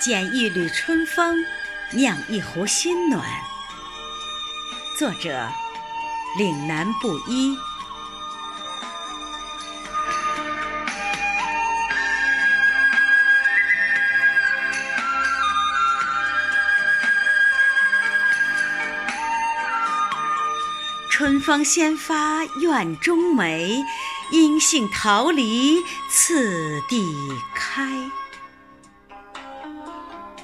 剪一缕春风，酿一壶心暖。作者：岭南布衣。春风先发院中梅，阴杏桃李次第开。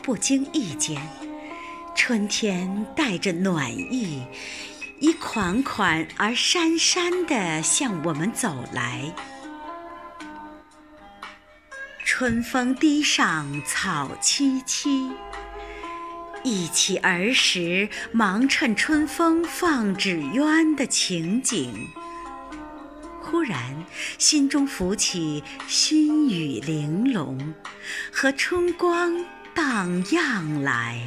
不经意间，春天带着暖意，一款款而姗姗地向我们走来。春风堤上草萋萋。忆起儿时忙趁春风放纸鸢的情景，忽然心中浮起熏雨玲珑和春光荡漾来。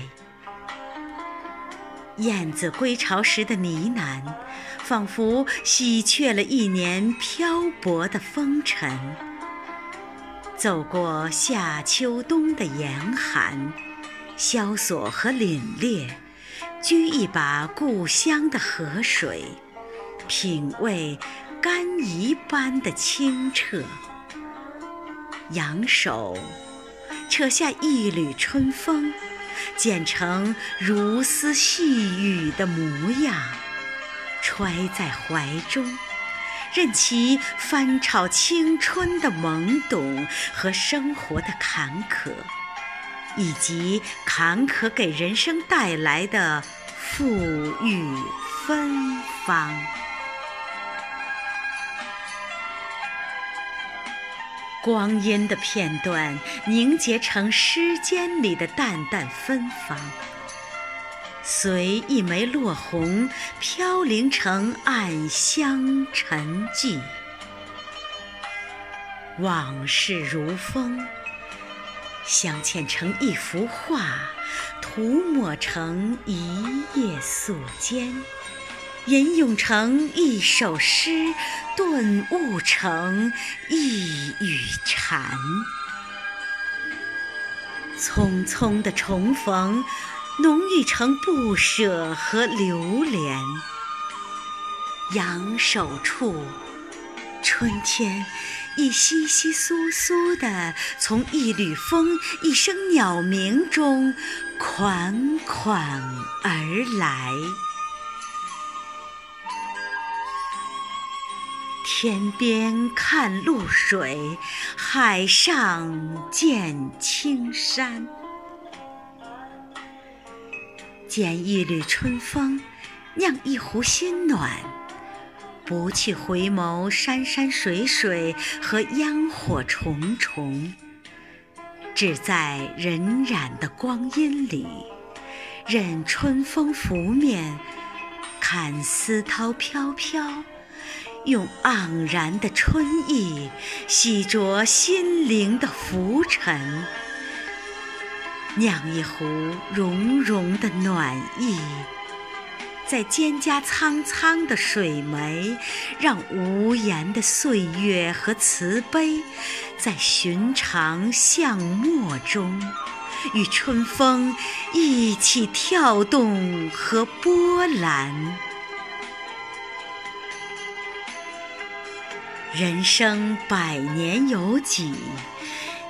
燕子归巢时的呢喃，仿佛洗却了一年漂泊的风尘。走过夏秋冬的严寒。萧索和凛冽，掬一把故乡的河水，品味甘怡般的清澈。扬手，扯下一缕春风，剪成如丝细雨的模样，揣在怀中，任其翻炒青春的懵懂和生活的坎坷。以及坎坷给人生带来的富裕芬芳。光阴的片段凝结成诗间里的淡淡芬芳，随一枚落红飘零成暗香沉寂。往事如风。镶嵌成一幅画，涂抹成一夜素笺，吟咏成一首诗，顿悟成一语禅。匆匆的重逢，浓郁成不舍和留恋。扬手处，春天。已窸窸窣窣地从一缕风、一声鸟鸣中款款而来。天边看露水，海上见青山。剪一缕春风，酿一壶心暖。不去回眸山山水水和烟火重重，只在荏苒的光阴里，任春风拂面，看丝涛飘飘，用盎然的春意洗濯心灵的浮尘，酿一壶融融的暖意。在蒹葭苍苍的水湄，让无言的岁月和慈悲，在寻常巷陌中，与春风一起跳动和波澜。人生百年有几？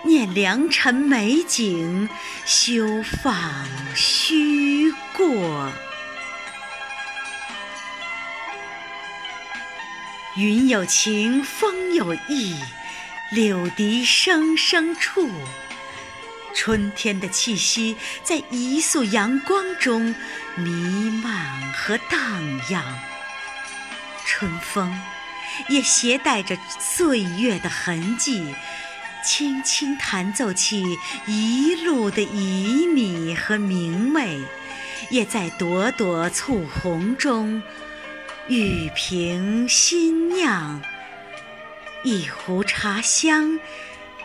念良辰美景，休放虚过。云有情，风有意，柳笛声声处。春天的气息在一束阳光中弥漫和荡漾，春风也携带着岁月的痕迹，轻轻弹奏起一路的旖旎和明媚，也在朵朵簇红中。玉瓶新酿，一壶茶香，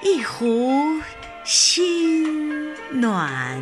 一壶心暖。